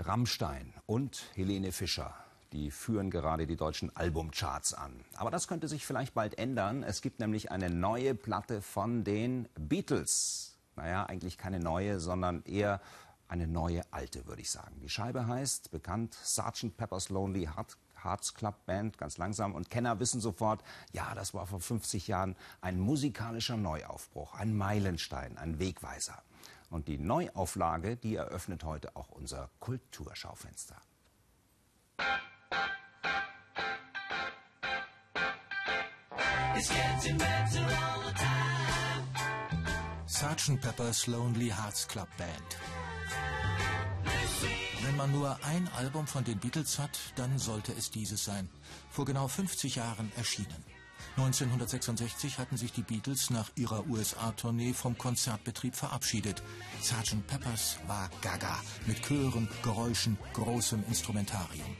Rammstein und Helene Fischer. Die führen gerade die deutschen Albumcharts an. Aber das könnte sich vielleicht bald ändern. Es gibt nämlich eine neue Platte von den Beatles. Naja, eigentlich keine neue, sondern eher eine neue alte, würde ich sagen. Die Scheibe heißt, bekannt, Sgt. Pepper's Lonely Hearts Club Band, ganz langsam. Und Kenner wissen sofort, ja, das war vor 50 Jahren ein musikalischer Neuaufbruch, ein Meilenstein, ein Wegweiser. Und die Neuauflage, die eröffnet heute auch unser Kulturschaufenster. Sgt. Pepper's Lonely Hearts Club Band. Wenn man nur ein Album von den Beatles hat, dann sollte es dieses sein. Vor genau 50 Jahren erschienen. 1966 hatten sich die Beatles nach ihrer USA-Tournee vom Konzertbetrieb verabschiedet. Sgt. Peppers war gaga, mit Chören, Geräuschen, großem Instrumentarium.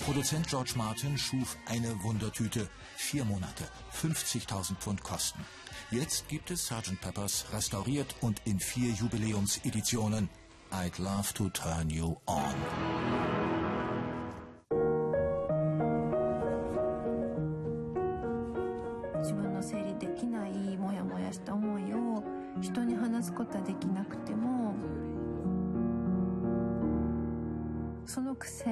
Produzent George Martin schuf eine Wundertüte. Vier Monate, 50.000 Pfund Kosten. Jetzt gibt es Sgt. Peppers restauriert und in vier Jubiläumseditionen. I'd love to turn you on. の整理できないモヤモヤした思いを人に話すことはできなくてもそのくせ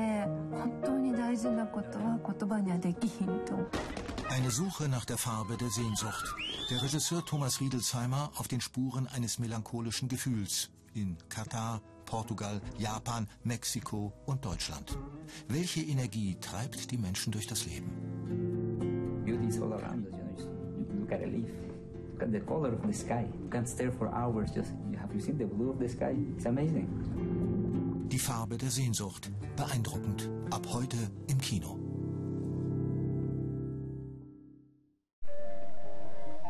本当に大事なことは言葉にはできひんと。Eine Suche nach der Farbe der Sehnsucht. Der Regisseur Thomas Riedelsheimer auf den Spuren eines melancholischen Gefühls in Katar, Portugal, Japan, Mexiko und Deutschland. Welche Energie treibt die Menschen durch das Leben? Leaf. Look at the color of the sky. You can stare for hours. Just have you seen the blue of the sky? It's amazing. Die Farbe der Sehnsucht. Beeindruckend. Ab heute im Kino.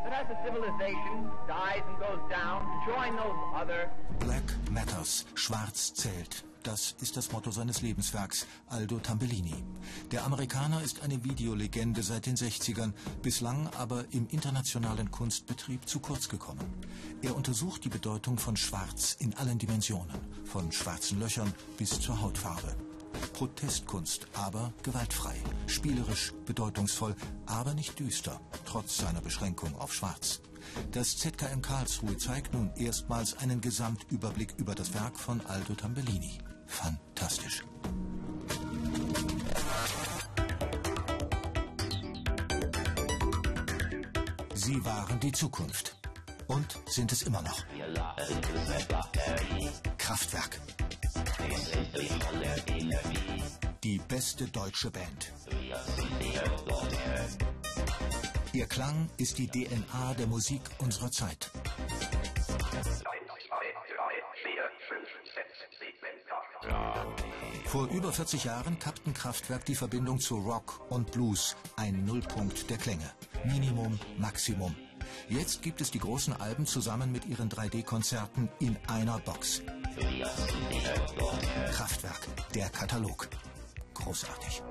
But as a civilization dies and goes down, join those other Black Matters. Schwarz zählt. Das ist das Motto seines Lebenswerks, Aldo Tambellini. Der Amerikaner ist eine Videolegende seit den 60ern, bislang aber im internationalen Kunstbetrieb zu kurz gekommen. Er untersucht die Bedeutung von Schwarz in allen Dimensionen, von schwarzen Löchern bis zur Hautfarbe. Protestkunst, aber gewaltfrei, spielerisch, bedeutungsvoll, aber nicht düster, trotz seiner Beschränkung auf Schwarz. Das ZKM Karlsruhe zeigt nun erstmals einen Gesamtüberblick über das Werk von Aldo Tambellini. Fantastisch. Sie waren die Zukunft. Und sind es immer noch. Kraftwerk. Die beste deutsche Band. Ihr Klang ist die DNA der Musik unserer Zeit. Vor über 40 Jahren kappten Kraftwerk die Verbindung zu Rock und Blues, ein Nullpunkt der Klänge. Minimum, Maximum. Jetzt gibt es die großen Alben zusammen mit ihren 3D-Konzerten in einer Box. Kraftwerk, der Katalog. Großartig.